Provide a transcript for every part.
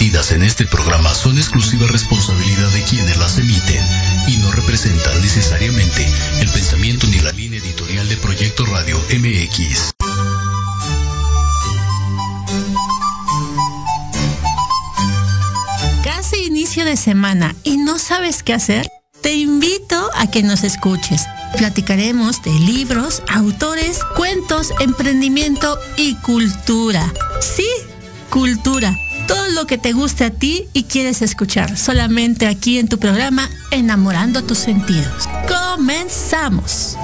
vertidas en este programa son exclusiva responsabilidad de quienes las emiten y no representan necesariamente el pensamiento ni la línea editorial de Proyecto Radio MX. Casi inicio de semana y no sabes qué hacer. Te invito a que nos escuches. Platicaremos de libros, autores, cuentos, emprendimiento y cultura. Sí, cultura. Todo lo que te guste a ti y quieres escuchar solamente aquí en tu programa Enamorando tus sentidos. Comenzamos.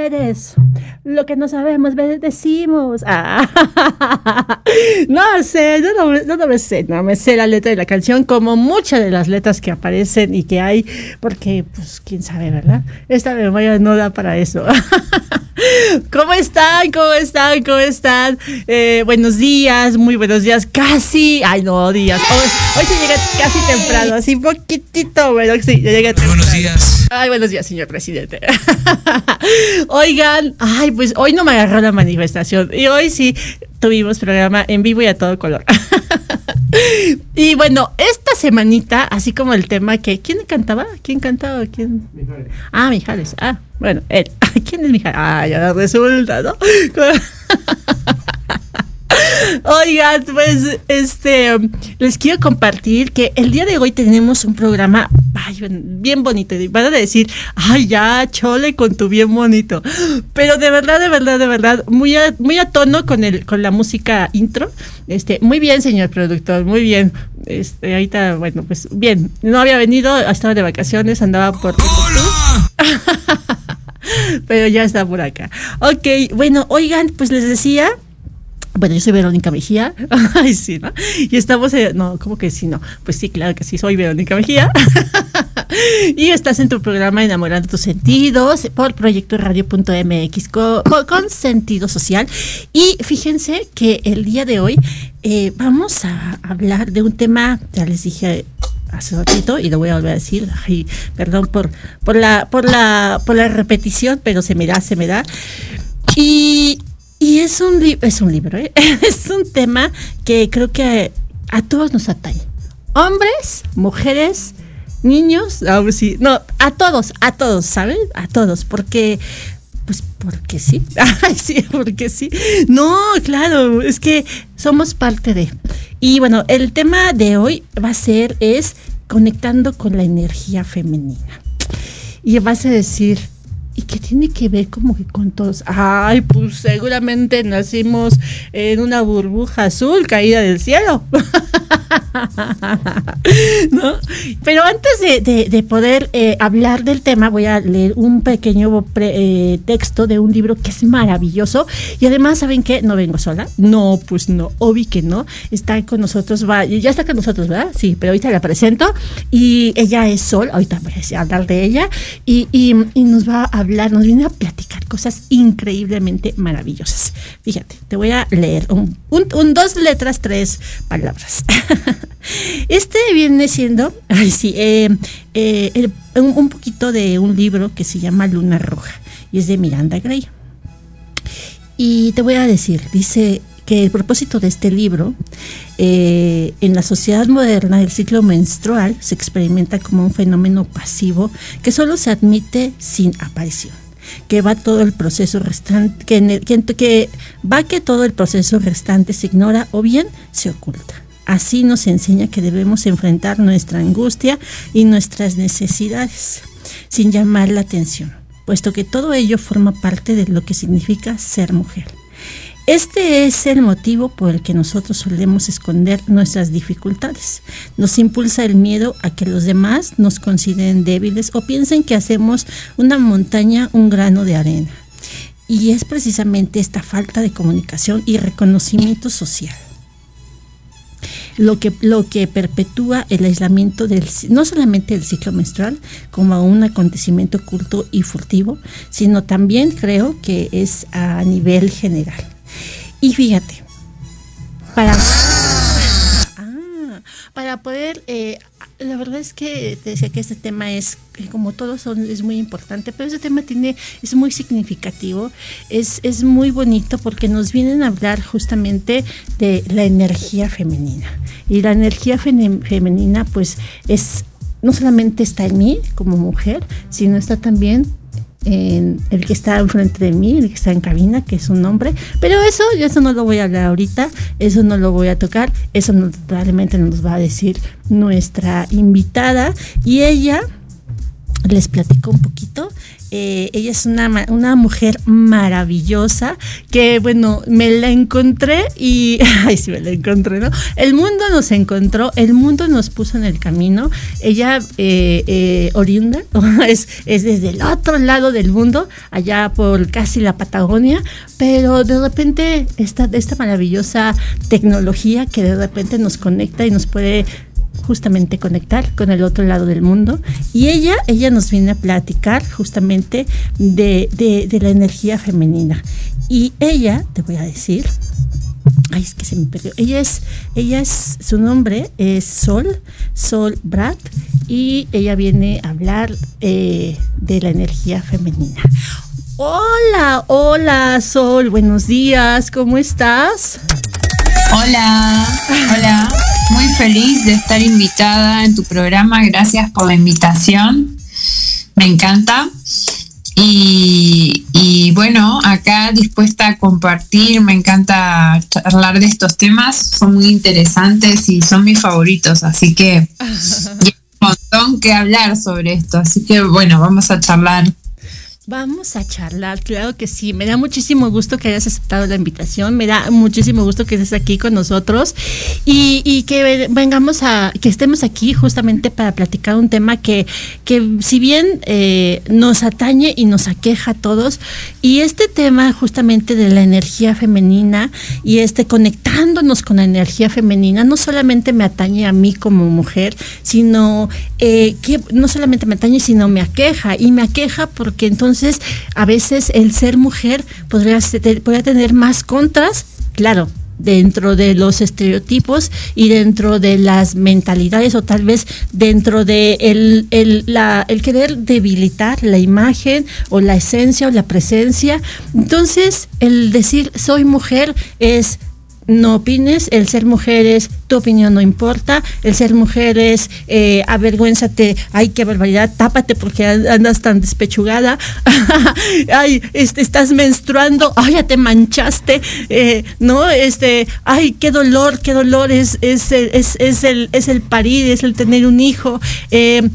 Mujeres, lo que no sabemos decimos. Ah, no sé, yo no, yo no me sé, no me sé la letra de la canción como muchas de las letras que aparecen y que hay, porque pues quién sabe, ¿verdad? Esta memoria no da para eso. ¿Cómo están? ¿Cómo están? ¿Cómo están? Eh, buenos días, muy buenos días, casi, ay no, días. Hoy, hoy se llega casi temprano, así poquitito, pero sí, ya llega temprano. Buenos días. Ay, buenos días, señor presidente. Oigan, ay, pues hoy no me agarró la manifestación y hoy sí tuvimos programa en vivo y a todo color. y bueno, esta semanita, así como el tema que, ¿quién cantaba? ¿Quién cantaba? ¿Quién? Ah, Mijares. Ah, bueno, él. ¿Quién es Mijares? Ah, ya resulta, ¿no? Oigan, pues este les quiero compartir que el día de hoy tenemos un programa ay, bien bonito. Y Van a decir, ay, ya, chole con tu bien bonito. Pero de verdad, de verdad, de verdad, muy a, muy a tono con el, con la música intro. Este, muy bien, señor productor, muy bien. Este, ahorita, bueno, pues bien. No había venido, estaba de vacaciones, andaba por. Pero ya está por acá. Ok, bueno, oigan, pues les decía. Bueno, yo soy Verónica Mejía. Ay, sí, ¿no? Y estamos, en- no, ¿cómo que sí, no? Pues sí, claro que sí, soy Verónica Mejía. y estás en tu programa Enamorando tus sentidos por Proyecto Radio.mx con, con sentido social. Y fíjense que el día de hoy eh, vamos a hablar de un tema, ya les dije hace ratito y lo voy a volver a decir, ay, perdón por, por la, por la, por la repetición, pero se me da, se me da. Y, y es un es un libro, ¿eh? es un tema que creo que a, todos nos atañe. Hombres, mujeres, niños, ah, pues sí, no, a todos, a todos, ¿saben? A todos, porque pues porque sí. Ay, sí, porque sí. No, claro, es que somos parte de. Y bueno, el tema de hoy va a ser es conectando con la energía femenina. Y vas a decir, ¿y qué tiene que ver como que con todos? Ay, pues seguramente nacimos en una burbuja azul caída del cielo. ¿No? Pero antes de, de- de poder eh, hablar del tema, voy a leer un pequeño pre- eh, texto de un libro que es maravilloso. Y además, ¿saben qué? No vengo sola. No, pues no, obvio que no. Está con nosotros, va, ya está con nosotros, ¿verdad? Sí, pero ahorita la presento. Y ella es Sol, ahorita voy a hablar de ella. Y, y- y nos va a hablar, nos viene a platicar cosas increíblemente maravillosas. Fíjate, te voy a leer un, dos letras, tres palabras. Este viene siendo, ay sí, eh, eh, un, un poquito de un libro que se llama Luna Roja y es de Miranda Gray. Y te voy a decir, dice que el propósito de este libro, eh, en la sociedad moderna, el ciclo menstrual se experimenta como un fenómeno pasivo que solo se admite sin aparición que va todo el proceso restante, que, que va que todo el proceso restante se ignora o bien se oculta. Así nos enseña que debemos enfrentar nuestra angustia y nuestras necesidades sin llamar la atención, puesto que todo ello forma parte de lo que significa ser mujer. Este es el motivo por el que nosotros solemos esconder nuestras dificultades. Nos impulsa el miedo a que los demás nos consideren débiles o piensen que hacemos una montaña un grano de arena. Y es precisamente esta falta de comunicación y reconocimiento social lo que, lo que perpetúa el aislamiento del, no solamente del ciclo menstrual como un acontecimiento oculto y furtivo, sino también creo que es a nivel general. Y fíjate, para, Ah, para poder, eh, la verdad es que te decía que este tema es, eh, como todos son, es muy importante, pero este tema tiene, es muy significativo, es, es muy bonito porque nos vienen a hablar justamente de la energía femenina. Y la energía femenina, pues, es, no solamente está en mí como mujer, sino está también en el que está enfrente de mí, el que está en cabina, que es un hombre. Pero eso, eso no lo voy a hablar ahorita, eso no lo voy a tocar, eso no, nos va a decir nuestra invitada. Y ella les platico un poquito. Eh, ella es una, una mujer maravillosa que, bueno, me la encontré y, ay, sí, me la encontré, ¿no? El mundo nos encontró, el mundo nos puso en el camino. Ella, eh, eh, oriunda, es, es desde el otro lado del mundo, allá por casi la Patagonia, pero de repente esta, esta maravillosa tecnología que de repente nos conecta y nos puede justamente conectar con el otro lado del mundo. Y ella, ella nos viene a platicar justamente de, de- la energía femenina. Y ella, te voy a decir, ay, es que se me perdió. Ella es, ella es, su nombre es Sol, Sol Brad, y ella viene a hablar eh, de la energía femenina. Hola, hola Sol, buenos días, ¿cómo estás? Hola, hola. Feliz de estar invitada en tu programa. Gracias por la invitación. Me encanta. Y, y bueno, acá dispuesta a compartir. Me encanta charlar de estos temas. Son muy interesantes y son mis favoritos. Así que hay un montón que hablar sobre esto. Así que bueno, vamos a charlar. Vamos a charlar, claro que sí. Me da muchísimo gusto que hayas aceptado la invitación. Me da muchísimo gusto que estés aquí con nosotros y, que ve- vengamos a, que estemos aquí justamente para platicar un tema que, que si bien eh, nos atañe y nos aqueja a todos, y este tema justamente de la energía femenina y este conectándonos con la energía femenina, no solamente me atañe a mí como mujer, sino eh, que no solamente me atañe, sino me aqueja. Y me aqueja porque entonces a veces el ser mujer podría, tener más contras, claro, dentro de los estereotipos y dentro de las mentalidades o tal vez dentro de el, la- el querer debilitar la imagen o la esencia o la presencia. Entonces, el decir soy mujer es no opines, el ser mujer es tu opinión no importa, el ser mujer es eh, avergüénzate, ay qué barbaridad, tápate porque an- andas tan despechugada, ay este, estás menstruando, ay ya te manchaste, eh, no, este, ay qué dolor, qué dolor es, es, es, es el, es el parir, es el tener un hijo, eh,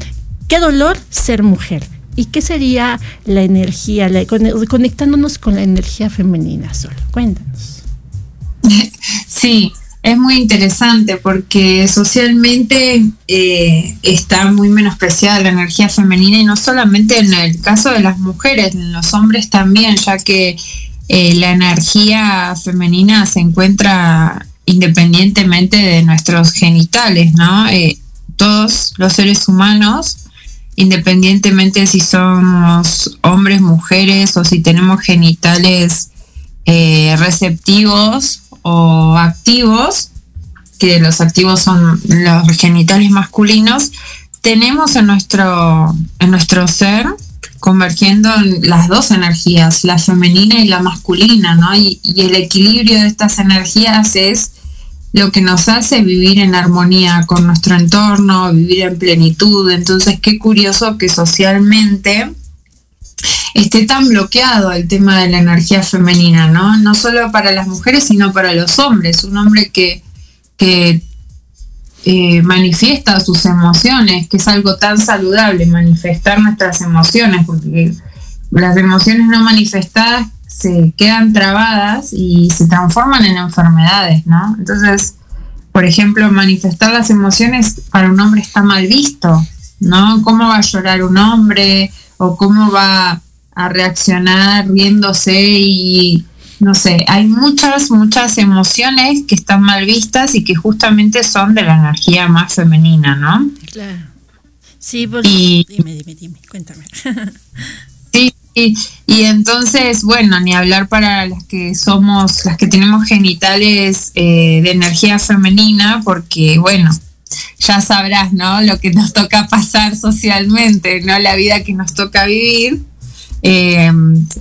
qué dolor ser mujer. ¿Y qué sería la energía, conectándonos con la energía femenina solo? Cuéntanos. Sí, es muy interesante porque socialmente eh, está muy menospreciada la energía femenina y no solamente en el caso de las mujeres, en los hombres también, ya que eh, la energía femenina se encuentra independientemente de nuestros genitales, ¿no? Eh, todos los seres humanos, independientemente si somos hombres, mujeres o si tenemos genitales receptivos o activos, que los activos son los genitales masculinos, tenemos en nuestro, en nuestro ser convergiendo en las dos energías, la femenina y la masculina, ¿no? Y, y, el equilibrio de estas energías es lo que nos hace vivir en armonía con nuestro entorno, vivir en plenitud. Entonces, qué curioso que socialmente esté tan bloqueado el tema de la energía femenina, ¿no? No solo para las mujeres, sino para los hombres. Un hombre que, que eh, manifiesta sus emociones, que es algo tan saludable, manifestar nuestras emociones, porque las emociones no manifestadas se quedan trabadas y se transforman en enfermedades, ¿no? Entonces, por ejemplo, manifestar las emociones para un hombre está mal visto, ¿no? ¿Cómo va a llorar un hombre? ¿O cómo va a reaccionar riéndose y no sé, hay muchas, muchas emociones que están mal vistas y que justamente son de la energía más femenina, ¿no? Claro. Sí, porque... Y- Dime, dime, dime, cuéntame. Sí, y, y entonces, bueno, ni hablar para las que somos, las que tenemos genitales eh, de energía femenina, porque, bueno, ya sabrás, ¿no? Lo que nos toca pasar socialmente, ¿no? La vida que nos toca vivir. Eh,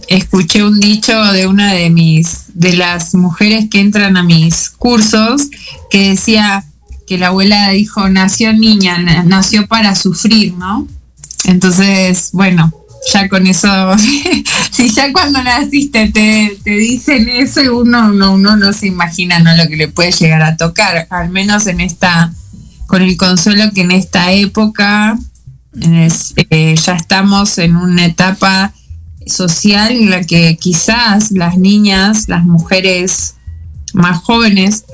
escuché un dicho de una de mis, de las mujeres que entran a mis cursos, que decía que la abuela dijo, nació niña, na- nació para sufrir, ¿no? Entonces, bueno, ya con eso, si ya cuando naciste te, te dicen eso, uno, uno, uno no se imagina ¿no? lo que le puede llegar a tocar, al menos en esta, con el consuelo que en esta época eh, ya estamos en una etapa social en la que quizás las niñas, las mujeres más jóvenes,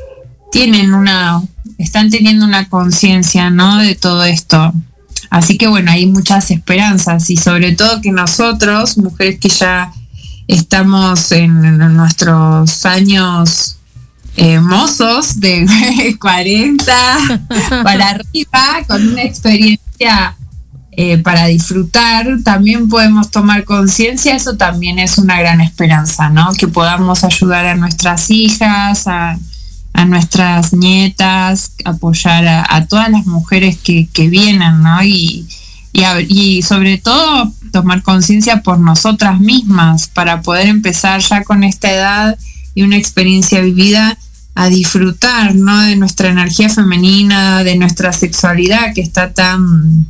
tienen una, están teniendo una conciencia, ¿no? De todo esto. Así que bueno, hay muchas esperanzas y sobre todo que nosotros, mujeres que ya estamos en, nuestros años mozos de 40 para arriba, con una experiencia eh, para disfrutar, también podemos tomar conciencia, eso también es una gran esperanza, ¿no? Que podamos ayudar a nuestras hijas, a, a nuestras nietas, apoyar a, todas las mujeres que, que vienen, ¿no? Y, y sobre todo tomar conciencia por nosotras mismas para poder empezar ya con esta edad y una experiencia vivida a disfrutar, ¿no? De nuestra energía femenina, de nuestra sexualidad que está tan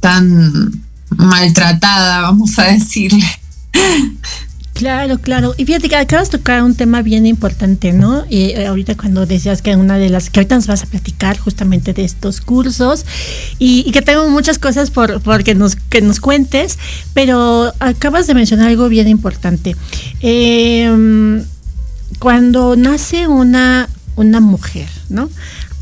tan maltratada, vamos a decirle. Claro, claro. Y fíjate que acabas de tocar un tema bien importante, ¿no? Y eh, ahorita cuando decías que una de las que ahorita nos vas a platicar justamente de estos cursos y, que tengo muchas cosas por, que nos que nos cuentes, pero acabas de mencionar algo bien importante. Eh, cuando nace una una mujer, ¿no?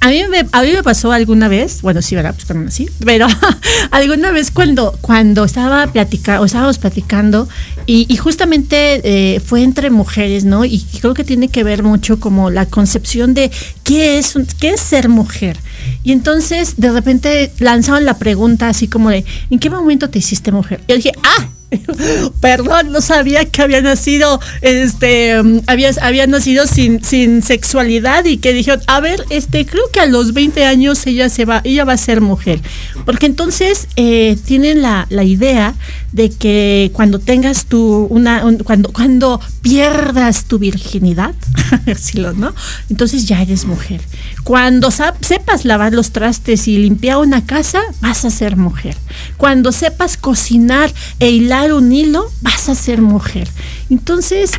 A mí, me, a mí me pasó alguna vez, bueno, sí, ¿verdad? Pues cuando nací, pero alguna vez cuando, cuando estaba platicando, estábamos platicando, y, justamente eh, fue entre mujeres, ¿no? Y creo que tiene que ver mucho como la concepción de qué es, qué es ser mujer. Y entonces, de repente, lanzaban la pregunta así como de, ¿en qué momento te hiciste mujer? Y yo dije, ¡ah! Perdón, no sabía que había nacido, este, mm, había, había nacido sin, sin sexualidad y que dijeron, a ver, este, creo que a los 20 años ella se va, ella va a ser mujer. Porque entonces eh, tienen la, la idea de que cuando tengas tu, una, un- cuando, cuando pierdas tu virginidad, ¿no? Entonces ya eres mujer. Cuando sepas lavar los trastes y limpiar una casa, vas a ser mujer. Cuando sepas cocinar e hilar un hilo, vas a ser mujer. Entonces,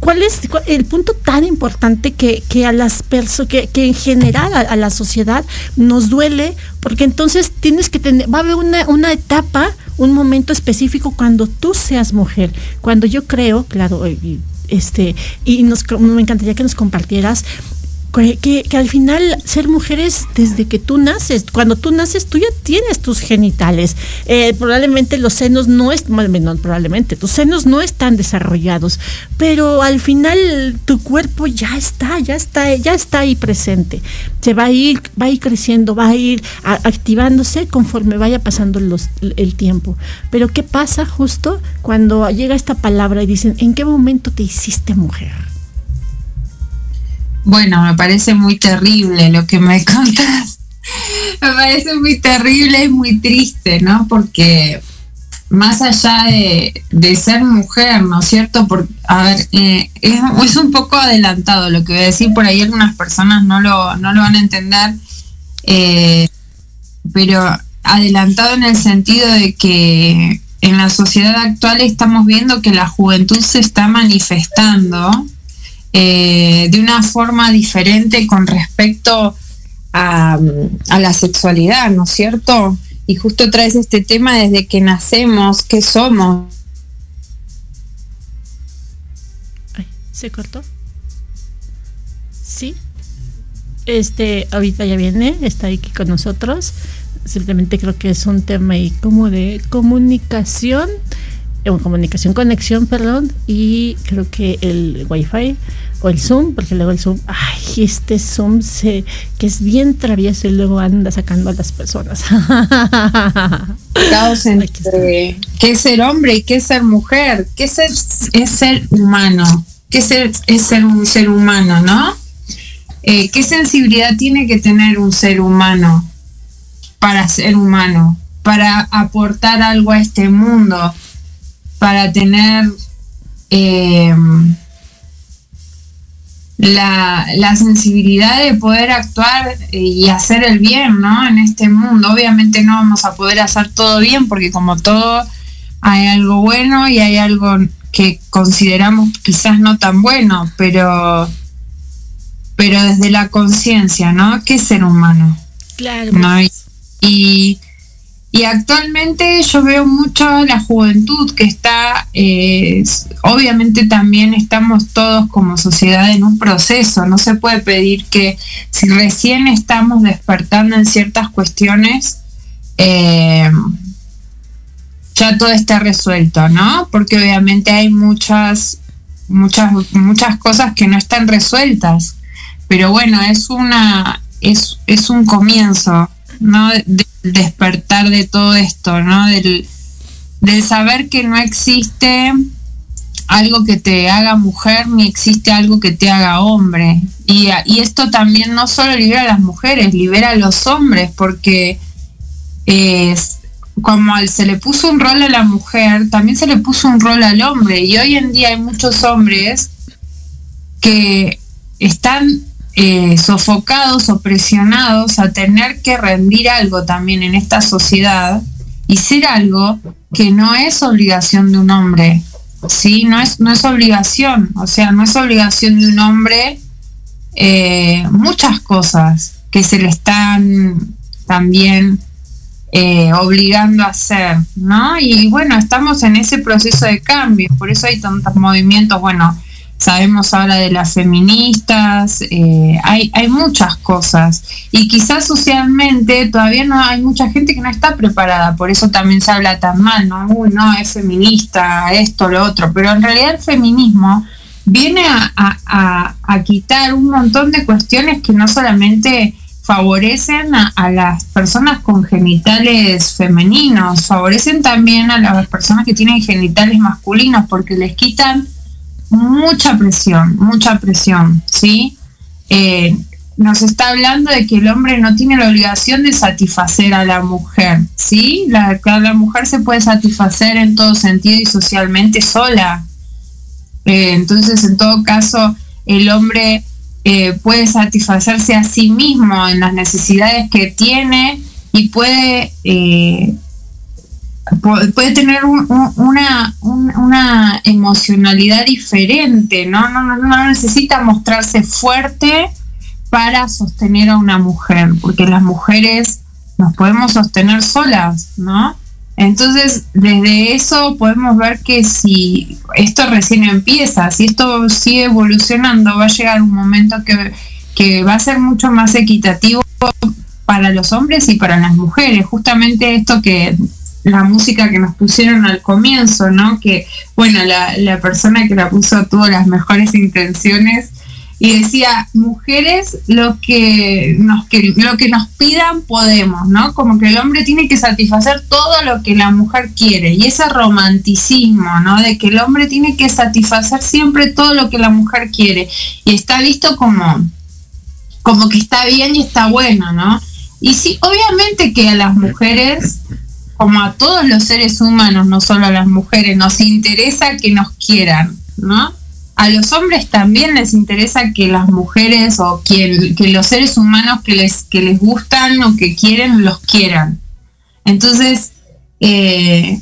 ¿cuál es el punto tan importante que, que a las personas, que, que en general a, a la sociedad nos duele? Porque entonces tienes que tener, va a haber una, una etapa, un momento específico cuando tú seas mujer. Cuando yo creo, claro, este, y nos, me encantaría que nos compartieras que, al final ser mujeres desde que tú naces, cuando tú naces tú ya tienes tus genitales. Eh, probablemente los senos no es, no, probablemente tus senos no están desarrollados, pero al final tu cuerpo ya está, ya está, ya está ahí presente. Se va a ir, va a ir creciendo, va a ir activándose conforme vaya pasando el tiempo. Pero ¿qué pasa justo cuando llega esta palabra y dicen, ¿en qué momento te hiciste mujer? Bueno, me parece muy terrible lo que me contás. me parece muy terrible y muy triste, ¿no? Porque más allá de, de ser mujer, ¿no es cierto? Por, a ver, eh, es, es un poco adelantado lo que voy a decir, por ahí algunas personas no lo, no lo van a entender, eh, pero adelantado en el sentido de que en la sociedad actual estamos viendo que la juventud se está manifestando eh, de una forma diferente con respecto a, la sexualidad, ¿no es cierto? Y justo traes este tema desde que nacemos, ¿qué somos? Ay, ¿Se cortó? Sí. Este, ahorita ya viene, está aquí con nosotros. Simplemente creo que es un tema ahí como de comunicación, eh, comunicación, conexión, perdón, y creo que el wifi o el Zoom, porque luego el Zoom, ay, este Zoom se, que es bien travieso y luego anda sacando a las personas. Caos entre qué es ser hombre y qué es ser mujer, qué es ser, es ser humano, qué es ser, es ser un ser humano, ¿no? Eh, ¿Qué sensibilidad tiene que tener un ser humano para ser humano, para aportar algo a este mundo, para tener eh, la, la sensibilidad de poder actuar y hacer el bien, ¿no? En este mundo. Obviamente no vamos a poder hacer todo bien porque como todo hay algo bueno y hay algo que consideramos quizás no tan bueno, pero pero desde la conciencia, ¿no? ¿Qué es ser humano? claro. No, y, y, y actualmente yo veo mucho la juventud que está, eh, obviamente también estamos todos como sociedad en un proceso, no se puede pedir que si recién estamos despertando en ciertas cuestiones, eh, ya todo está resuelto, ¿no? Porque obviamente hay muchas, muchas, muchas cosas que no están resueltas. Pero bueno, es una, es, es un comienzo, ¿no? De- del despertar de todo esto, ¿no? Del, del saber que no existe algo que te haga mujer ni existe algo que te haga hombre. Y, y esto también no solo libera a las mujeres, libera a los hombres, porque es, como se le puso un rol a la mujer, también se le puso un rol al hombre. Y hoy en día hay muchos hombres que están eh, sofocados o presionados a tener que rendir algo también en esta sociedad y ser algo que no es obligación de un hombre, ¿sí? No es, no es obligación, o sea, no es obligación de un hombre eh, muchas cosas que se le están también eh, obligando a hacer, ¿no? Y bueno, estamos en ese proceso de cambio, por eso hay tantos movimientos, bueno, sabemos ahora de las feministas, eh, hay, hay muchas cosas y quizás socialmente todavía no hay mucha gente que no está preparada, por eso también se habla tan mal, ¿no? Uy, no, es feminista, esto, lo otro, pero en realidad el feminismo viene a, a- a- quitar un montón de cuestiones que no solamente favorecen a las personas con genitales femeninos, favorecen también a las personas que tienen genitales masculinos porque les quitan mucha presión, mucha presión, ¿sí? Eh, nos está hablando de que el hombre no tiene la obligación de satisfacer a la mujer, ¿sí? La, la mujer se puede satisfacer en todo sentido y socialmente sola. Eh, entonces, en todo caso, el hombre eh, puede satisfacerse a sí mismo en las necesidades que tiene y puede pu- puede tener un- un- una, un- una emocionalidad diferente, ¿no? No, no, no necesita mostrarse fuerte para sostener a una mujer, porque las mujeres nos podemos sostener solas, ¿no? Entonces, desde eso podemos ver que si esto recién empieza, si esto sigue evolucionando, va a llegar un momento que, que va a ser mucho más equitativo para los hombres y para las mujeres. Justamente esto que la música que nos pusieron al comienzo, ¿no? Que, bueno, la, la persona que la puso tuvo las mejores intenciones y decía, mujeres, lo que, nos, que, lo que nos pidan podemos, ¿no? Como que el hombre tiene que satisfacer todo lo que la mujer quiere. Y ese romanticismo, ¿no? De que el hombre tiene que satisfacer siempre todo lo que la mujer quiere. Y está visto como, como que está bien y está bueno, ¿no? Y sí, obviamente que a las mujeres, como a todos los seres humanos, no solo a las mujeres, nos interesa que nos quieran, ¿no? a los hombres también les interesa que las mujeres o que, los seres humanos que les, que les gustan o que quieren los quieran. Entonces, eh,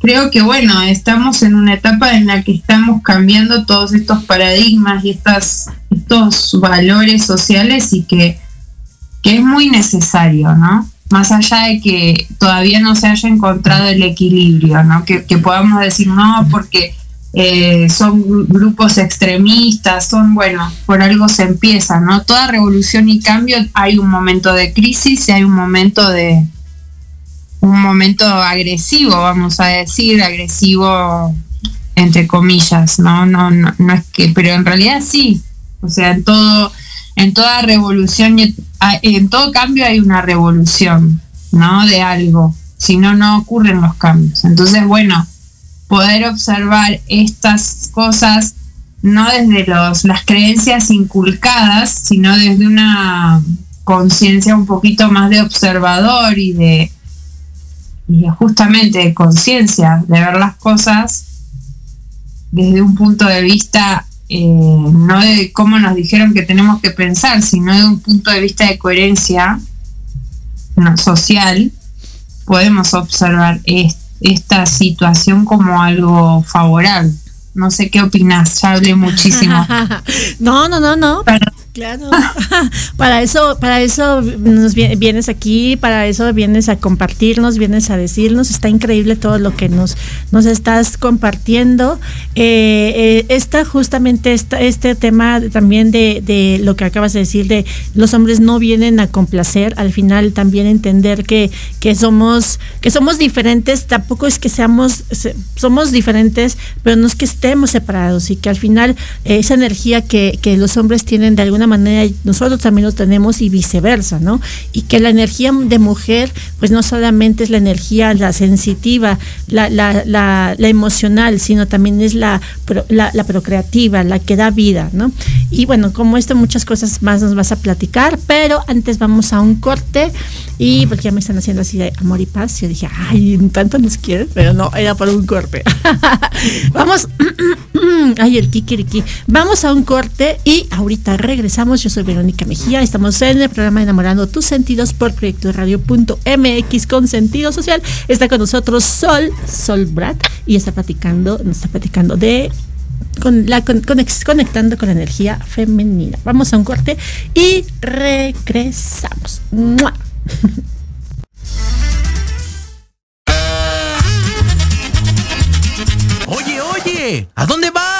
creo que bueno, estamos en una etapa en la que estamos cambiando todos estos paradigmas y estas, estos valores sociales y que, que es muy necesario, ¿no? Más allá de que todavía no se haya encontrado el equilibrio, ¿no? Que, que podamos decir, no, porque eh, son grupos extremistas, son, bueno, por algo se empieza, ¿no? Toda revolución y cambio hay un momento de crisis y hay un momento de, un momento agresivo, vamos a decir, agresivo entre comillas, ¿no? No, no, no es que, pero en realidad sí, o sea, en todo, en toda revolución, en todo cambio hay una revolución, ¿no? De algo, si no, no ocurren los cambios. Entonces, bueno, poder observar estas cosas no desde los, las creencias inculcadas, sino desde una conciencia un poquito más de observador y de, y justamente de conciencia, de ver las cosas desde un punto de vista eh, no de cómo nos dijeron que tenemos que pensar, sino de un punto de vista de coherencia no, social, podemos observar esta situación como algo favorable. No sé qué opinas, ya hablé muchísimo. no, no, no, no. Claro. para eso, para eso nos vienes aquí, para eso vienes a compartirnos, vienes a decirnos. Está increíble todo lo que nos, nos estás compartiendo. Eh, eh, está justamente esta, este tema también de, de, lo que acabas de decir, de los hombres no vienen a complacer. Al final también entender que, que somos, que somos diferentes. Tampoco es que seamos, somos diferentes, pero no es que estemos separados y que al final eh, esa energía que, que los hombres tienen de alguna manera nosotros también lo tenemos y viceversa, ¿no? Y que la energía de mujer, pues no solamente es la energía, la sensitiva, la, la, la, emocional, sino también es la, la, la, procreativa, la que da vida, ¿no? Y bueno, como esto, muchas cosas más nos vas a platicar, pero antes vamos a un corte y porque ya me están haciendo así de amor y paz, yo dije, ay, tanto nos quieren, pero no, era por un corte. vamos, ay, el kikiriki. Vamos a un corte y ahorita regresamos yo soy Verónica Mejía. Estamos en el programa Enamorando tus sentidos por proyecto radio.mx con sentido social. Está con nosotros Sol, Sol Brad, y está platicando, nos está platicando de con la con, conectando con la energía femenina. Vamos a un corte y regresamos. ¡Mua! Oye, oye, ¿a dónde vas?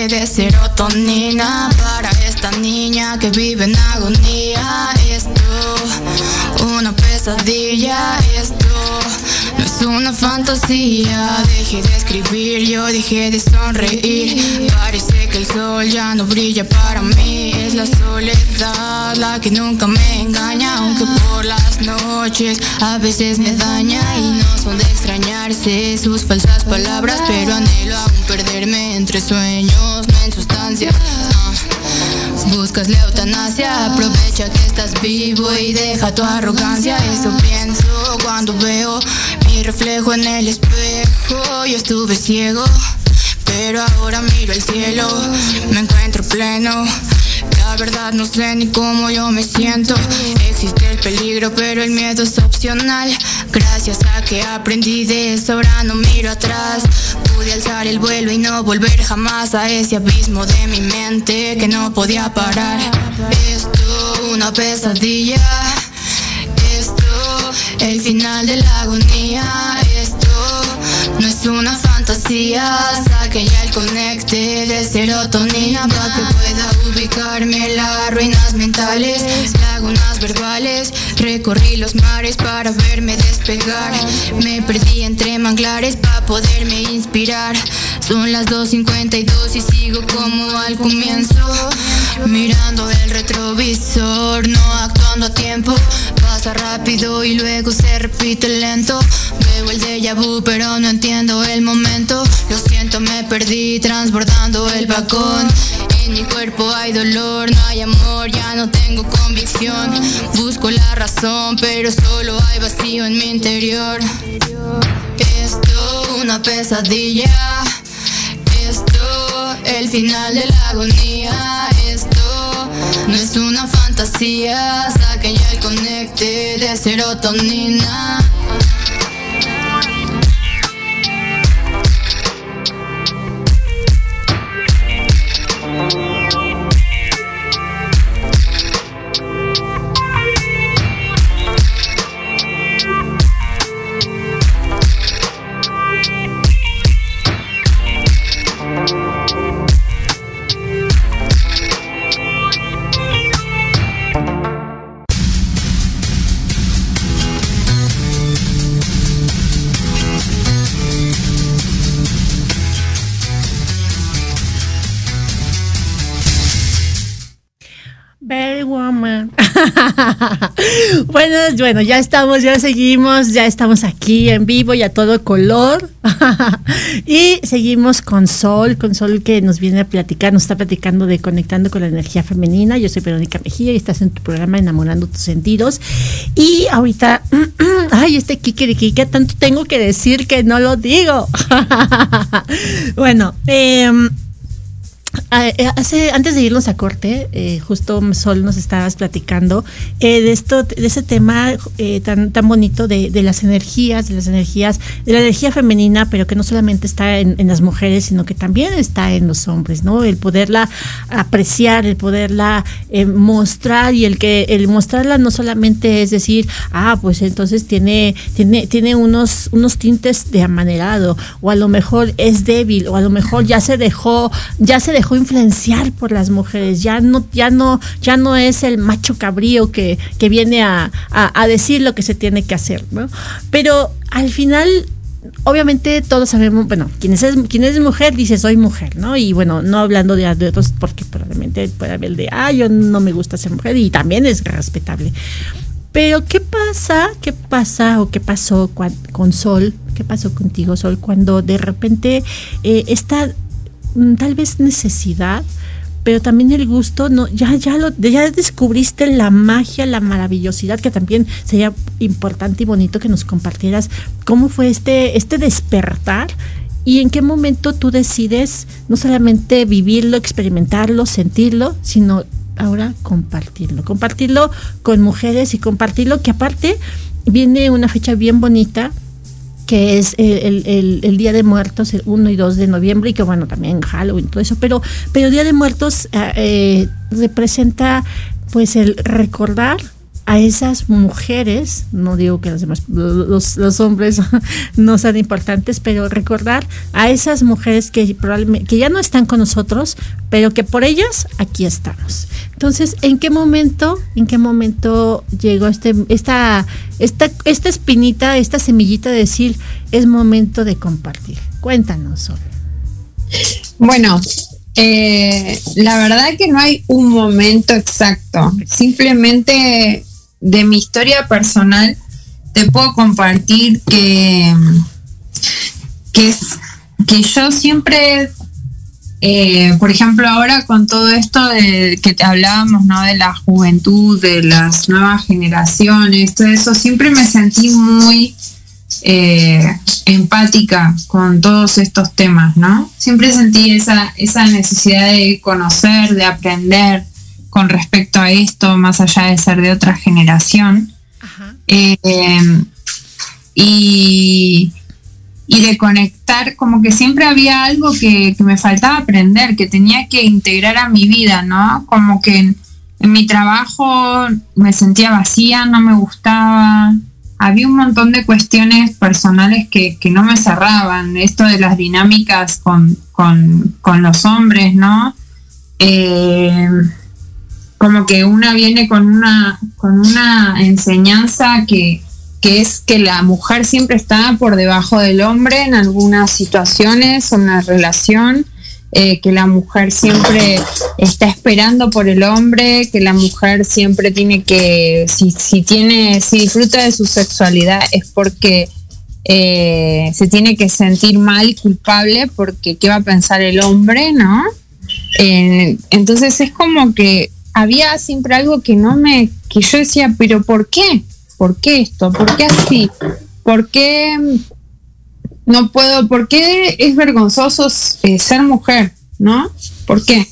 Conecte de serotonina para esta niña que vive en agonía. Esto, una pesadilla, esto una fantasía. Dejé de escribir, yo dejé de sonreír. Parece que el sol ya no brilla para mí. Es la soledad la que nunca me engaña, aunque por las noches a veces me daña y no son de extrañarse sus falsas palabras, pero anhelo aún perderme entre sueños, no en sustancias. No. Buscas la eutanasia, aprovecha que estás vivo y deja tu arrogancia. Eso pienso cuando veo mi reflejo en el espejo. Yo estuve ciego, pero ahora miro el cielo, me encuentro pleno. La verdad no sé ni cómo yo me siento. Existe el peligro, pero el miedo es opcional. Gracias a que aprendí de eso, ahora no miro atrás. Pude alzar el vuelo y no volver jamás a ese abismo de mi mente que no podía parar. Esto, una pesadilla. Esto, el final de la agonía. Esto, no es una fantasía. Saque ya el conecte de serotonina para que pueda ubicarme las ruinas mentales, lagunas verbales. Recorrí los mares para verme despegar. Me perdí entre manglares para poderme inspirar. Son las 2.52 y sigo como al comienzo. Mirando el retrovisor, no actuando a tiempo. Pasa rápido y luego se repite lento. Veo el déjà vu, pero no entiendo el momento. Lo siento, me perdí transbordando el vagón. En mi cuerpo hay dolor, no hay amor, ya no tengo convicción. Busco la razón, pero solo hay vacío en mi interior. Esto, una pesadilla. Esto, el final de la agonía. Esto, no es una fantasía. Saquen ya el conecte de serotonina. Bueno, ya estamos, ya seguimos, ya estamos aquí en vivo y a todo color. y seguimos con Sol, con Sol que nos viene a platicar, nos está platicando de conectando con la energía femenina. Yo soy Verónica Mejía y estás en tu programa Enamorando tus sentidos. Y ahorita, ay, este Kikiriki, ¿qué tanto tengo que decir que no lo digo? bueno, eh Hace, antes de irnos a corte, eh, justo Sol nos estabas platicando eh, de esto, de ese tema eh, tan, tan bonito de, de, las energías, de las energías, de la energía femenina, pero que no solamente está en, en, las mujeres, sino que también está en los hombres, ¿no? El poderla apreciar, el poderla mostrar y el que el mostrarla no solamente es decir, ah, pues entonces tiene, tiene, tiene unos, unos tintes de amanerado, o a lo mejor es débil, o a lo mejor ya se dejó, ya se dejó influenciar por las mujeres, ya no, ya no, ya no es el macho cabrío que, que viene a, a, a, decir lo que se tiene que hacer, ¿no? Pero al final, obviamente todos sabemos, bueno, quien es, quien es mujer dice soy mujer, ¿no? Y bueno, no hablando de, de otros, porque probablemente puede haber de, ah, yo no me gusta ser mujer y también es respetable. Pero ¿qué pasa? ¿Qué pasa o qué pasó con, con Sol? ¿Qué pasó contigo, Sol, cuando de repente eh, esta tal vez necesidad, pero también el gusto, no, ya, ya lo, ya descubriste la magia, la maravillosidad, que también sería importante y bonito que nos compartieras cómo fue este, este despertar y en qué momento tú decides no solamente vivirlo, experimentarlo, sentirlo, sino ahora compartirlo, compartirlo con mujeres y compartirlo que aparte viene una fecha bien bonita que es el, el, el, Día de Muertos, el 1 y 2 de noviembre, y que bueno, también Halloween, todo eso, pero, pero Día de Muertos eh, representa pues el recordar a esas mujeres, no digo que los demás, los, hombres no sean importantes, pero recordar a esas mujeres que probablemente, que ya no están con nosotros, pero que por ellas aquí estamos. Entonces, ¿en qué momento, en qué momento llegó este, esta, esta, esta espinita, esta semillita de decir, es momento de compartir? Cuéntanos, Sol. Bueno, eh, la verdad que no hay un momento exacto. Simplemente de mi historia personal te puedo compartir que, que, es, que yo siempre, eh, por ejemplo, ahora con todo esto de que te hablábamos, ¿no? De la juventud, de las nuevas generaciones, todo eso, siempre me sentí muy eh, empática con todos estos temas, ¿no? Siempre sentí esa, esa necesidad de conocer, de aprender, con respecto a esto, más allá de ser de otra generación. Eh, y, y de conectar, como que siempre había algo que, que me faltaba aprender, que tenía que integrar a mi vida, ¿no? Como que en, en mi trabajo me sentía vacía, no me gustaba, había un montón de cuestiones personales que, que no me cerraban, esto de las dinámicas con, con, con los hombres, ¿no? Eh, como que una viene con una, con una enseñanza que, que es que la mujer siempre está por debajo del hombre en algunas situaciones, en una relación, eh, que la mujer siempre está esperando por el hombre, que la mujer siempre tiene que, si, si tiene, si disfruta de su sexualidad es porque eh, se tiene que sentir mal, culpable, porque qué va a pensar el hombre, ¿no? Eh, entonces es como que había siempre algo que no me, que yo decía, pero ¿por qué? ¿Por qué esto? ¿Por qué así? ¿Por qué no puedo? ¿Por qué es vergonzoso eh, ser mujer? ¿No? ¿Por qué?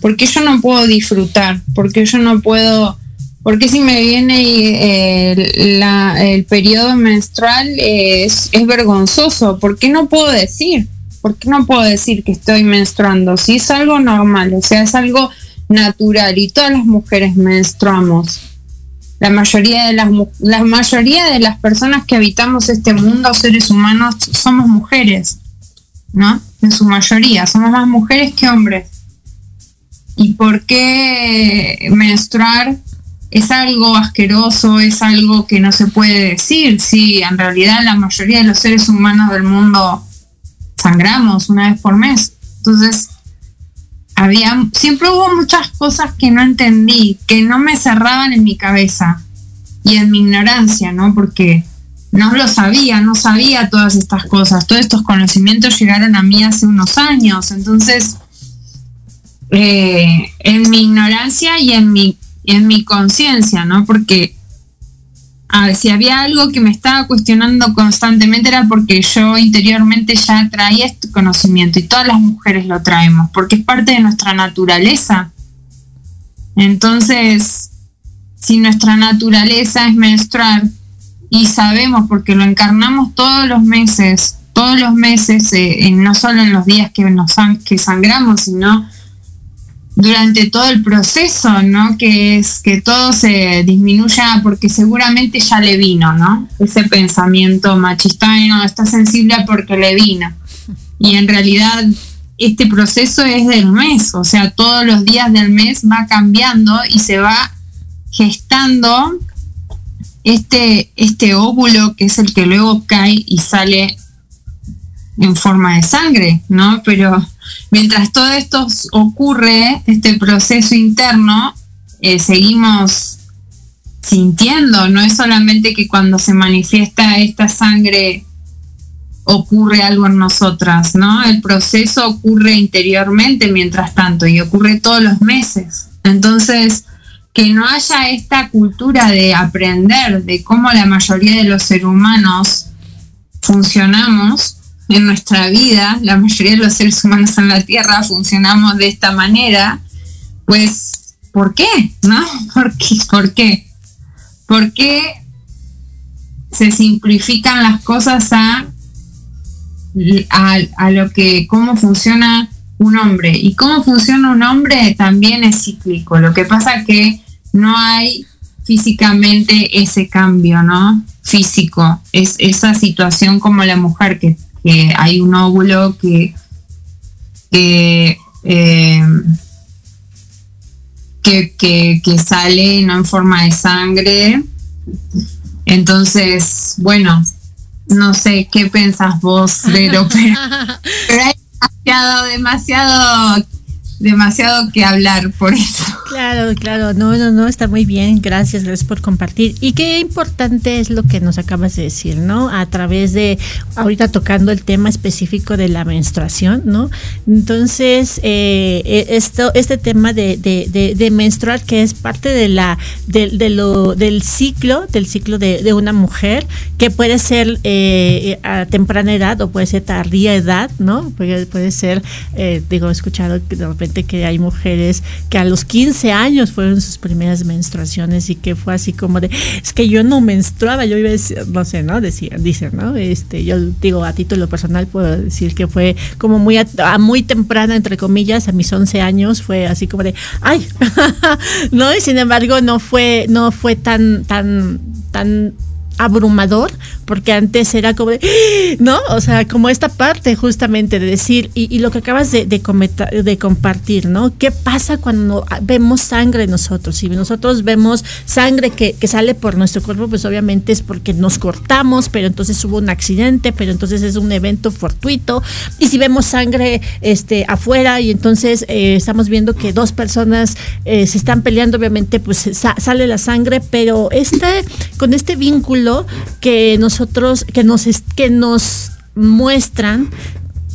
¿Por qué yo no puedo disfrutar? ¿Por qué yo no puedo? ¿Por qué si me viene eh, el periodo menstrual eh, es, es vergonzoso? ¿Por qué no puedo decir? ¿Por qué no puedo decir que estoy menstruando? Si es algo normal, o sea, es algo natural y todas las mujeres menstruamos. La mayoría de las mayoría de las personas que habitamos este mundo, seres humanos, somos mujeres, ¿no? En su mayoría, somos más mujeres que hombres. ¿Y por qué menstruar es algo asqueroso, es algo que no se puede decir? Si en realidad la mayoría de los seres humanos del mundo sangramos una vez por mes. Entonces, había, siempre hubo muchas cosas que no entendí, que no me cerraban en mi cabeza y en mi ignorancia, ¿no? Porque no lo sabía, no sabía todas estas cosas. Todos estos conocimientos llegaron a mí hace unos años. Entonces, eh, en mi ignorancia y en mi, en mi conciencia, ¿no? Porque a ver, si había algo que me estaba cuestionando constantemente era porque yo interiormente ya traía este conocimiento y todas las mujeres lo traemos, porque es parte de nuestra naturaleza. Entonces, si nuestra naturaleza es menstruar y sabemos porque lo encarnamos todos los meses, todos los meses, eh, no solo en los días que, nos que sangramos, sino durante todo el proceso, ¿no? Que es que todo se disminuya porque seguramente ya le vino, ¿no? Ese pensamiento machista, "Ay, no, está sensible porque le vino. Y en realidad este proceso es del mes, o sea, todos los días del mes va cambiando y se va gestando este, este óvulo que es el que luego cae y sale en forma de sangre, ¿no? Pero mientras todo esto ocurre, este proceso interno, eh, seguimos sintiendo, no es solamente que cuando se manifiesta esta sangre ocurre algo en nosotras, ¿no? El proceso ocurre interiormente mientras tanto y ocurre todos los meses. Entonces, que no haya esta cultura de aprender de cómo la mayoría de los seres humanos funcionamos en nuestra vida, la mayoría de los seres humanos en la Tierra funcionamos de esta manera, pues, ¿por qué? ¿No? ¿Por qué? ¿Por qué? ¿Por qué se simplifican las cosas a, a, lo que, cómo funciona un hombre? Y cómo funciona un hombre también es cíclico. Lo que pasa que no hay físicamente ese cambio, ¿no? Físico. Es esa situación como la mujer, que, que hay un óvulo que, que, eh, que, que, que sale no en forma de sangre. Entonces, bueno, no sé qué pensás vos de lo pero, pero hay demasiado, demasiado, demasiado que hablar por eso. Claro, claro, no, no, no, está muy bien, gracias, gracias por compartir. Y qué importante es lo que nos acabas de decir, ¿no? A través de, ahorita tocando el tema específico de la menstruación, ¿no? Entonces, eh, eh, esto, este tema de, de, de, de menstruar, que es parte de la, de, del ciclo, del ciclo de, una mujer, que puede ser eh, a temprana edad o puede ser tardía edad, ¿no? Puede, puede ser, eh, digo, he escuchado de repente que hay mujeres que a los 15 11 años fueron sus primeras menstruaciones y que fue así como de, es que yo no menstruaba, yo iba a decir, no sé, ¿no? Decía, dicen, ¿no? Este, yo digo, a título personal puedo decir que fue como muy, a, a muy temprana, entre comillas, a mis 11 años fue así como de, ay, ¿no? Y sin embargo no fue, no fue tan, tan, tan abrumador, porque antes era como, de, ¿no? O sea, como esta parte justamente de decir, y, lo que acabas de, de, de, compartir, ¿no? ¿Qué pasa cuando vemos sangre nosotros? Si nosotros vemos sangre que, que, sale por nuestro cuerpo, pues obviamente es porque nos cortamos, pero entonces hubo un accidente, pero entonces es un evento fortuito. Y si vemos sangre este, afuera y entonces eh, estamos viendo que dos personas eh, se están peleando, obviamente pues sa sale la sangre, pero este, con este vínculo que nosotros, que nos, que nos muestran,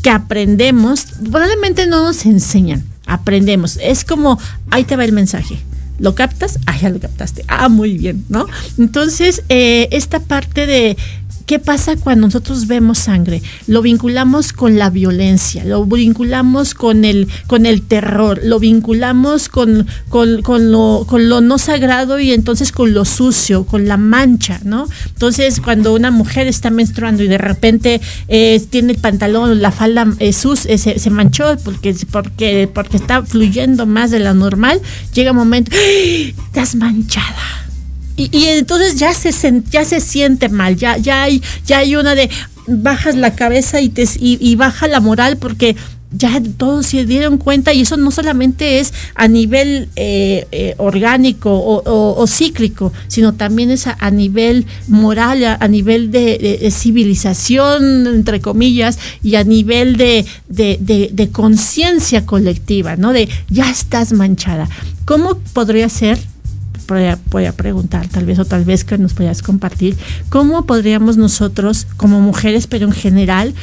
que aprendemos, probablemente no nos enseñan, aprendemos. Es como, ahí te va el mensaje. ¿Lo captas? Ah, ya lo captaste. Ah, muy bien, ¿no? Entonces, eh, esta parte de ¿Qué pasa cuando nosotros vemos sangre? Lo vinculamos con la violencia, lo vinculamos con el, con el terror, lo vinculamos con, con, con, lo, con lo no sagrado y entonces con lo sucio, con la mancha, ¿no? Entonces, cuando una mujer está menstruando y de repente eh, tiene el pantalón, la falda eh, eh, se, se, manchó porque, porque, porque está fluyendo más de lo normal, llega un momento, ¡Ah! estás manchada y, y, entonces ya se ya se siente mal, ya, ya hay, ya hay una de bajas la cabeza y te y, y baja la moral porque ya todos se dieron cuenta y eso no solamente es a nivel eh, eh, orgánico o, cíclico, sino también es a, nivel moral, a, nivel de, de, de, civilización, entre comillas, y a nivel de, de conciencia colectiva, ¿no? De ya estás manchada. ¿Cómo podría ser voy a preguntar, tal vez o tal vez que nos puedas compartir, cómo podríamos nosotros, como mujeres, pero en general,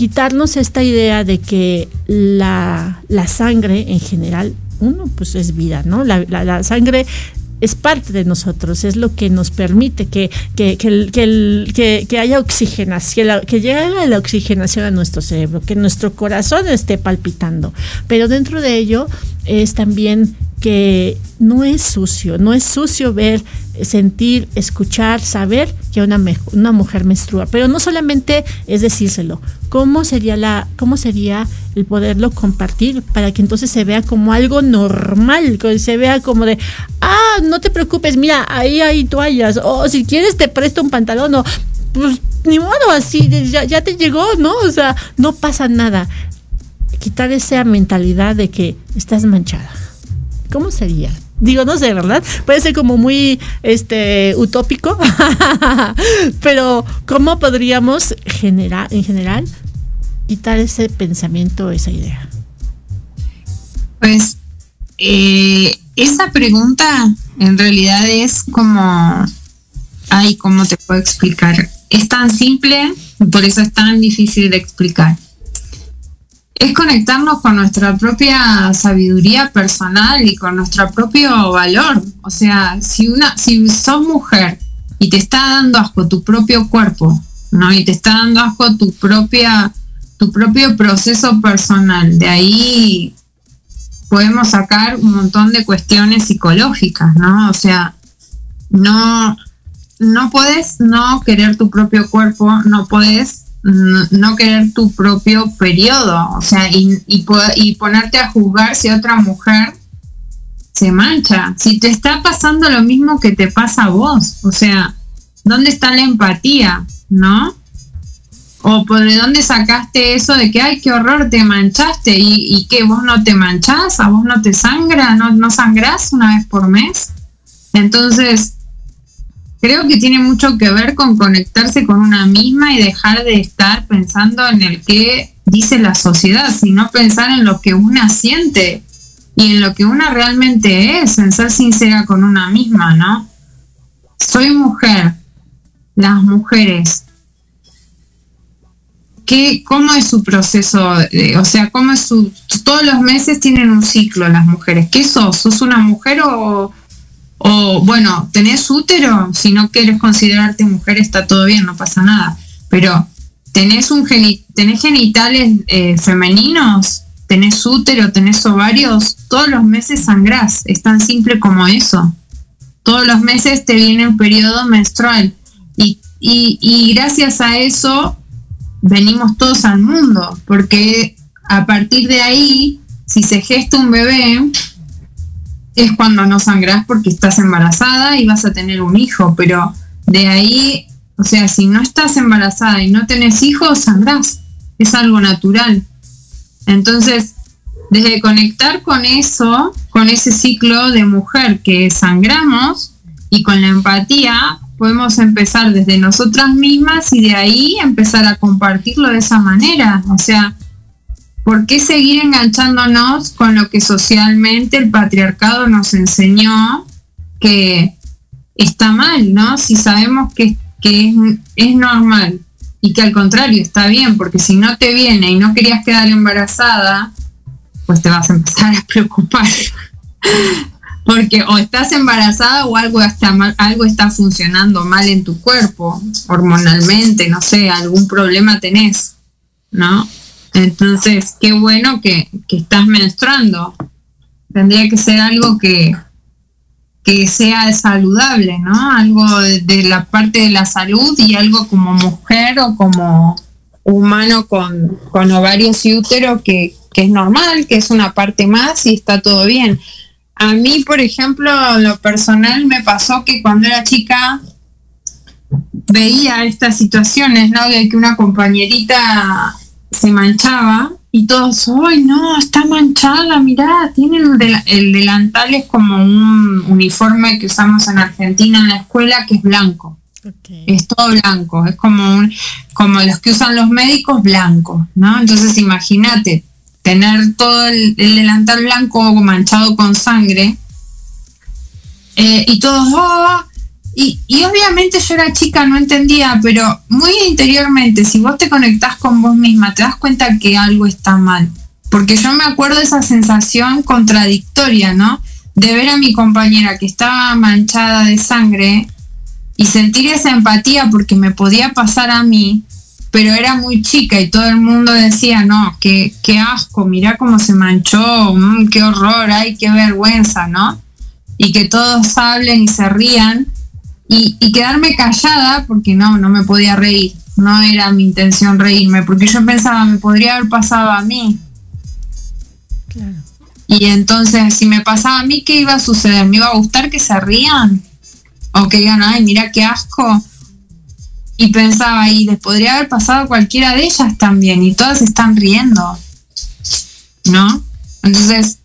quitarnos esta idea de que la, la sangre en general, uno, pues es vida, ¿no? La, la, sangre es parte de nosotros, es lo que nos permite que, que, que, que, que haya oxigenación, que llegue la oxigenación a nuestro cerebro, que nuestro corazón esté palpitando. Pero dentro de ello es también que no es sucio, no es sucio ver, sentir, escuchar, saber que una, una mujer menstrua, pero no solamente es decírselo, ¿cómo sería la cómo sería el poderlo compartir para que entonces se vea como algo normal, que se vea como de, ah, no te preocupes, mira, ahí hay toallas, o si quieres te presto un pantalón o pues ni modo, así ya, ya te llegó, ¿no? O sea, no pasa nada. Quitar esa mentalidad de que estás manchada. ¿Cómo sería? Digo, no sé, ¿verdad? Puede ser como muy este utópico, pero ¿cómo podríamos generar, en general, quitar ese pensamiento, esa idea? Pues eh, esa pregunta en realidad es como, ay, ¿cómo te puedo explicar? Es tan simple, por eso es tan difícil de explicar es conectarnos con nuestra propia sabiduría personal y con nuestro propio valor. O sea, si una, si sos mujer y te está dando asco tu propio cuerpo, ¿no? Y te está dando asco tu propia, tu propio proceso personal, de ahí podemos sacar un montón de cuestiones psicológicas, ¿no? O sea, no, no puedes no querer tu propio cuerpo, no no, no, querer tu propio periodo, o sea, y, y, y, ponerte a juzgar si otra mujer se mancha, si te está pasando lo mismo que te pasa a vos, o sea, ¿dónde está la empatía, no? O por de dónde sacaste eso de que, ay, qué horror, te manchaste y, y que vos no te manchás, a vos no te sangra, no, no sangrás una vez por mes. Entonces, creo que tiene mucho que ver con conectarse con una misma y dejar de estar pensando en el que dice la sociedad, sino pensar en lo que una siente y en lo que una realmente es, en ser sincera con una misma, ¿no? Soy mujer, las mujeres. ¿Qué, ¿Cómo es su proceso? O sea, ¿cómo es su... Todos los meses tienen un ciclo las mujeres. ¿Qué sos? ¿Sos una mujer o, o bueno, tenés útero, si no quieres considerarte mujer está todo bien, no pasa nada, pero tenés un tenés genitales eh, femeninos, tenés útero, tenés ovarios, todos los meses sangrás, es tan simple como eso. Todos los meses te viene un periodo menstrual. Y, y gracias a eso venimos todos al mundo, porque a partir de ahí, si se gesta un bebé, es cuando no sangrás porque estás embarazada y vas a tener un hijo, pero de ahí, o sea, si no estás embarazada y no tenés hijos, sangrás, es algo natural. Entonces, desde conectar con eso, con ese ciclo de mujer que sangramos y con la empatía, podemos empezar desde nosotras mismas y de ahí empezar a compartirlo de esa manera. O sea, ¿por qué seguir enganchándonos con lo que socialmente el patriarcado nos enseñó que está mal, ¿no? Si sabemos que, que es, es normal y que al contrario está bien, porque si no te viene y no querías quedar embarazada, pues te vas a empezar a preocupar. porque o estás embarazada o algo está mal, algo está funcionando mal en tu cuerpo, hormonalmente, no sé, algún problema tenés, ¿no? Entonces, qué bueno que, que estás menstruando. Tendría que ser algo que, que sea saludable, ¿no? Algo de, de, la parte de la salud y algo como mujer o como humano con, con ovarios y útero que, que, es normal, que es una parte más y está todo bien. A mí, por ejemplo, lo personal me pasó que cuando era chica veía estas situaciones, ¿no? De que una compañerita se manchaba y todos, ¡ay no! Está manchada, mirá, tiene el, del, el, delantal es como un uniforme que usamos en Argentina en la escuela que es blanco. Okay. Es todo blanco, es como un, como los que usan los médicos blancos, ¿no? Entonces imagínate tener todo el, el, delantal blanco manchado con sangre eh, y todos, ¡oh! Y, y, obviamente yo era chica, no entendía, pero muy interiormente, si vos te conectás con vos misma, te das cuenta que algo está mal. Porque yo me acuerdo esa sensación contradictoria, ¿no? De ver a mi compañera que estaba manchada de sangre y sentir esa empatía porque me podía pasar a mí, pero era muy chica y todo el mundo decía, no, qué, qué asco, mira cómo se manchó, mmm, qué horror, ay, qué vergüenza, ¿no? Y que todos hablen y se rían y, y, quedarme callada porque no, no me podía reír. No era mi intención reírme, porque yo pensaba, me podría haber pasado a mí. Claro. Y entonces, si me pasaba a mí, ¿qué iba a suceder? ¿Me iba a gustar que se rían? O que digan, ay, mira qué asco. Y pensaba, y les podría haber pasado a cualquiera de ellas también, y todas están riendo. ¿No? Entonces,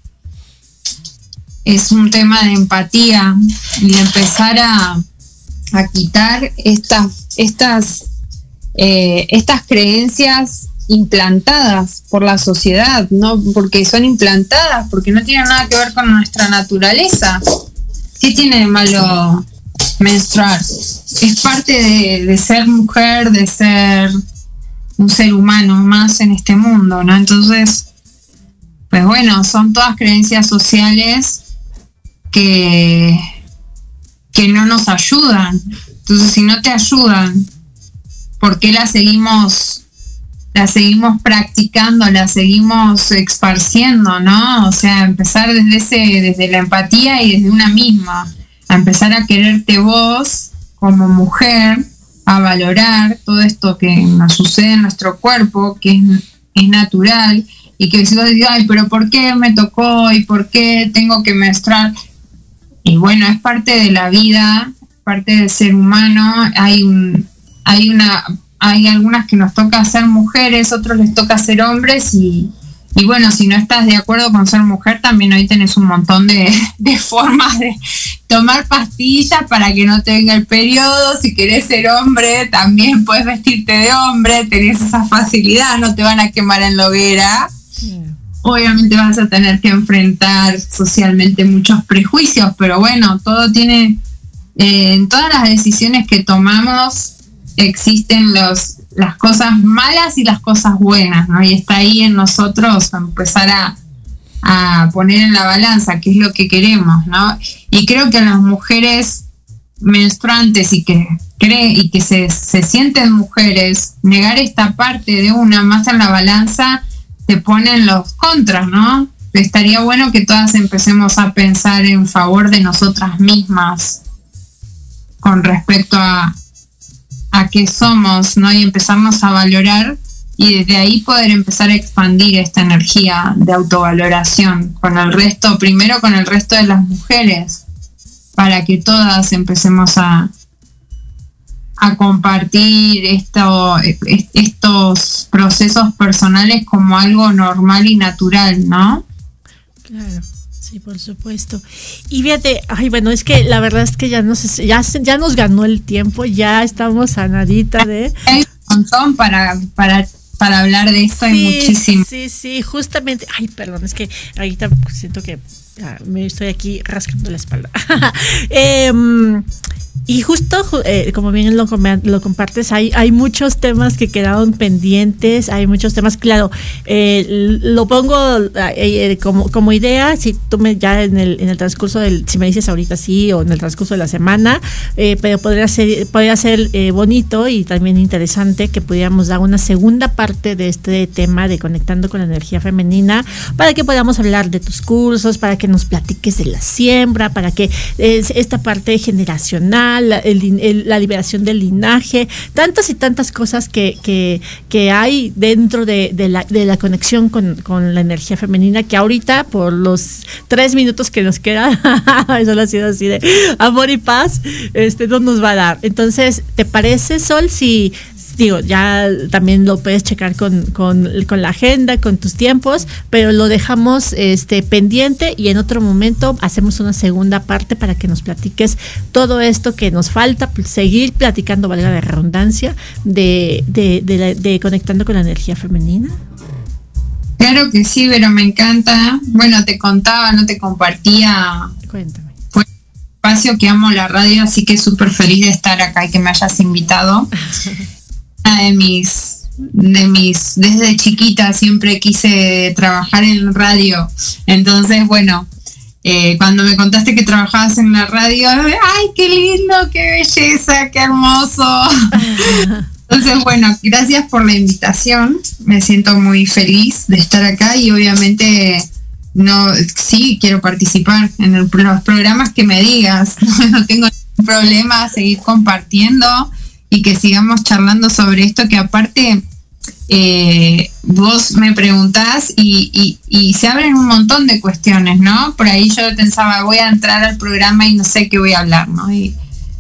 es un tema de empatía y de empezar a, a quitar estas, estas, eh, estas creencias implantadas por la sociedad, no porque son implantadas, porque no tienen nada que ver con nuestra naturaleza. ¿Qué tiene de malo menstruar? Es parte de ser mujer, de ser un ser humano más en este mundo, ¿no? Entonces, pues bueno, son todas creencias sociales que, que no nos ayudan. Entonces, si no te ayudan, ¿por qué las seguimos, las seguimos practicando, las seguimos esparciendo, no? O sea, empezar desde ese, desde la empatía y desde una misma, a empezar a quererte vos como mujer, a valorar todo esto que nos sucede en nuestro cuerpo, que es, es natural, y que si vos dices, ay, pero ¿por qué me tocó? ¿Y por qué tengo que menstruar? Y bueno, es parte de la vida, parte del ser humano, hay un, hay una, hay algunas que nos toca ser mujeres, otros les toca ser hombres y, y bueno, si no estás de acuerdo con ser mujer, también hoy tenés un montón de, de, formas de tomar pastillas para que no te venga el periodo. Si querés ser hombre, también puedes vestirte de hombre, tenés esa facilidad, no te van a quemar en la hoguera. Obviamente vas a tener que enfrentar socialmente muchos prejuicios, pero bueno, todo tiene, eh, en todas las decisiones que tomamos existen los, las cosas malas y las cosas buenas, ¿no? Y está ahí en nosotros empezar a, a poner en la balanza qué es lo que queremos, ¿no? Y creo que las mujeres menstruantes y que cree y que se, se sienten mujeres, negar esta parte de una más en la balanza te ponen los contras, ¿no? Estaría bueno que todas empecemos a pensar en favor de nosotras mismas con respecto a, a qué somos, ¿no? Y empezarnos a valorar y desde ahí poder empezar a expandir esta energía de autovaloración con el resto, primero con el resto de las mujeres, para que todas empecemos a, a compartir esto, est- estos procesos personales como algo normal y natural, ¿no? Claro. Sí, por supuesto. Y fíjate, ay, bueno, es que la verdad es que ya nos, ya, ya nos ganó el tiempo, ya estamos a nadita de... Hay un montón para, para, para hablar de esto, hay Sí, muchísimo. Sí, sí, justamente. Ay, perdón, es que ahorita siento que ah, me estoy aquí rascando la espalda. Em, y justo, ju- eh, como bien lo, lo compartes, hay, hay muchos temas que quedaron pendientes, hay muchos temas, claro, eh, lo pongo eh, eh, como, como idea, si tú me ya en el, en el transcurso del, si me dices ahorita sí o en el transcurso de la semana, eh, pero podría ser, podría ser bonito y también interesante que pudiéramos dar una segunda parte de este tema de conectando con la energía femenina para que podamos hablar de tus cursos, para que nos platiques de la siembra, para que esta parte generacional, la, liberación del linaje, tantas y tantas cosas que, que, hay dentro de, de la, de la conexión con, con la energía femenina que ahorita por los tres minutos que nos queda, eso ha sido así de amor y paz, este no nos va a dar. Entonces, ¿te parece, Sol, si digo, ya también lo puedes checar con, con, con la agenda, con tus tiempos, pero lo dejamos este pendiente y en otro momento hacemos una segunda parte para que nos platiques todo esto que nos falta, pues, seguir platicando, valga la redundancia, de, de, de, la- de conectando con la energía femenina. Claro que sí, pero me encanta. Bueno, te contaba, no te compartía Cuéntame. fue un espacio que amo la radio, así que súper feliz de estar acá y que me hayas invitado. De mis, de mis, desde chiquita siempre quise trabajar en radio. Entonces, bueno, eh, cuando me contaste que trabajabas en la radio, ¡ay, qué lindo, qué belleza, qué hermoso! Entonces, bueno, gracias por la invitación. Me siento muy feliz de estar acá y obviamente no, sí quiero participar en el- los programas que me digas. No tengo ningún problema a seguir compartiendo y que sigamos charlando sobre esto que aparte eh, vos me preguntás y, y- se abren un montón de cuestiones, ¿no? Por ahí yo pensaba, voy a entrar al programa y no sé qué voy a hablar, ¿no? Y,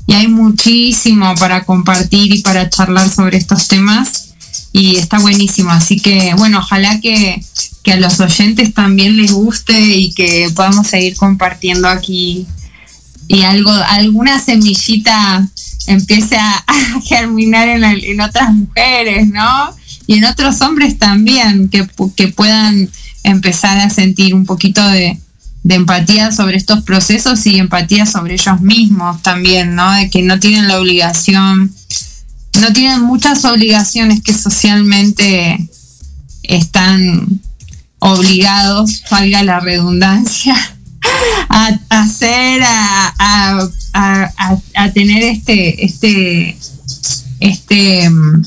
y hay muchísimo para compartir y para charlar sobre estos temas y está buenísimo. Así que, bueno, ojalá que, que a los oyentes también les guste y que podamos seguir compartiendo aquí y algo, alguna semillita empiece a, germinar en, en otras mujeres, ¿no? Y en otros hombres también, que, que puedan empezar a sentir un poquito de, de empatía sobre estos procesos y empatía sobre ellos mismos también, ¿no? De que no tienen la obligación, no tienen muchas obligaciones que socialmente están obligados, valga la redundancia, a, hacer, a- a- a tener este, este, este mm,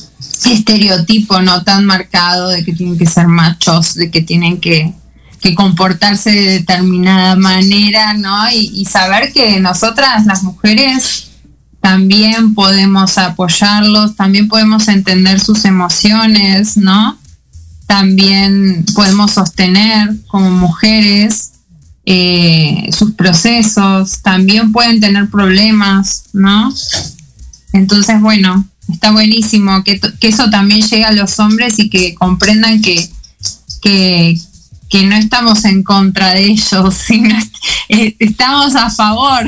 estereotipo no tan marcado de que tienen que ser machos, de que tienen que, que comportarse de determinada manera, ¿no? Y, y saber que nosotras, las mujeres, también podemos apoyarlos, también podemos entender sus emociones, ¿no? También podemos sostener como mujeres eh, sus procesos, también pueden tener problemas, ¿no? Entonces, bueno, está buenísimo que, eso también llegue a los hombres y que comprendan que, que, que no estamos en contra de ellos, sino eh, estamos a favor.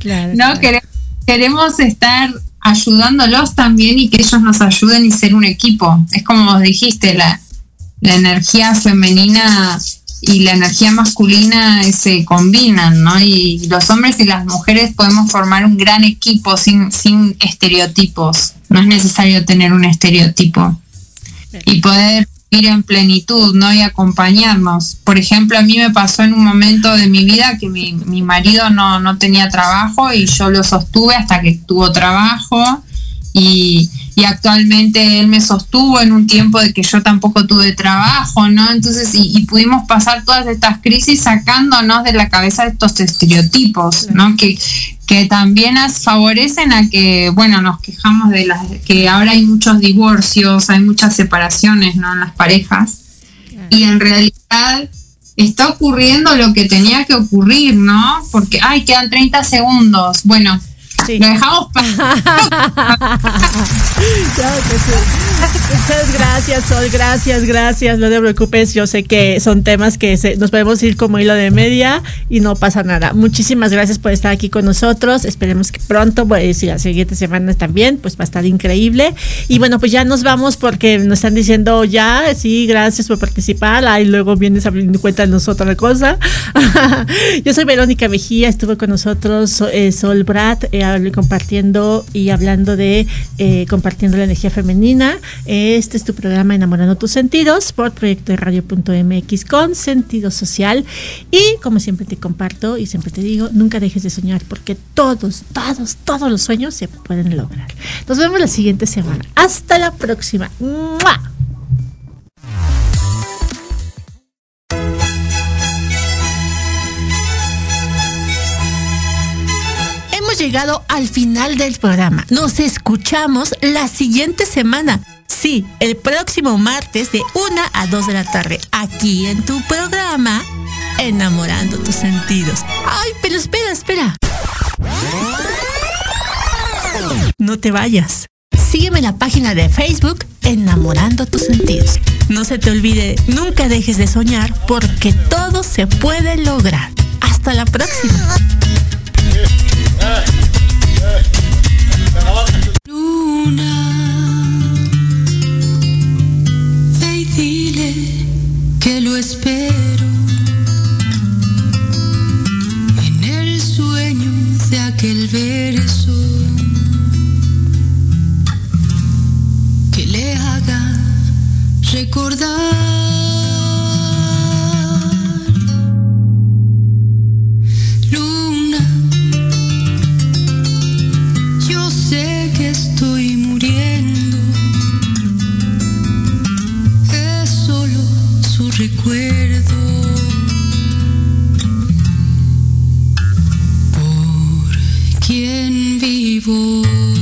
Claro. No claro. queremos, queremos estar ayudándolos también y que ellos nos ayuden y ser un equipo. Es como vos dijiste, la, la energía femenina y la energía masculina se combinan, ¿no? Y los hombres y las mujeres podemos formar un gran equipo sin, sin estereotipos. No es necesario tener un estereotipo. Y poder ir en plenitud, ¿no? Y acompañarnos. Por ejemplo, a mí me pasó en un momento de mi vida que mi, mi marido no, no tenía trabajo y yo lo sostuve hasta que tuvo trabajo y, y actualmente él me sostuvo en un tiempo de que yo tampoco tuve trabajo, ¿no? Entonces, y, y pudimos pasar todas estas crisis sacándonos de la cabeza estos estereotipos, ¿no? Que, que también as- favorecen a que, bueno, nos quejamos de las, que ahora hay muchos divorcios, hay muchas separaciones, ¿no? En las parejas. Y en realidad está ocurriendo lo que tenía que ocurrir, ¿no? Porque, ay, quedan 30 segundos. Bueno, Sí. lo Muchas gracias, Sol. Gracias, gracias. No te preocupes. Yo sé que son temas que se- nos podemos ir como hilo de media y no pasa nada. Muchísimas gracias por estar aquí con nosotros. Esperemos que pronto, pues, y las siguientes semanas también, pues va a estar increíble. Y bueno, pues ya nos vamos porque nos están diciendo ya, sí, gracias por participar. Ahí luego vienes a cuéntanos otra cosa. Yo soy Verónica Mejía, estuve con nosotros so- eh, Sol Brat, eh, compartiendo y hablando de eh, compartiendo la energía femenina. Este es tu programa Enamorando tus sentidos por proyecto de radio.mx con sentido social. Y como siempre te comparto y siempre te digo, nunca dejes de soñar porque todos, todos, todos los sueños se pueden lograr. Nos vemos la siguiente semana. Hasta la próxima. ¡Mua! Llegado al final del programa. Nos escuchamos la siguiente semana. Sí, el próximo martes de 1 a 2 de la tarde, aquí en tu programa, Enamorando tus sentidos. Ay, pero espera, espera. No te vayas. Sígueme en la página de Facebook, Enamorando tus sentidos. No se te olvide, nunca dejes de soñar porque todo se puede lograr. Hasta la próxima. Luna, aquel verso que le haga recordar. Luna, yo sé que estoy muriendo, es solo su recuerdo. evil.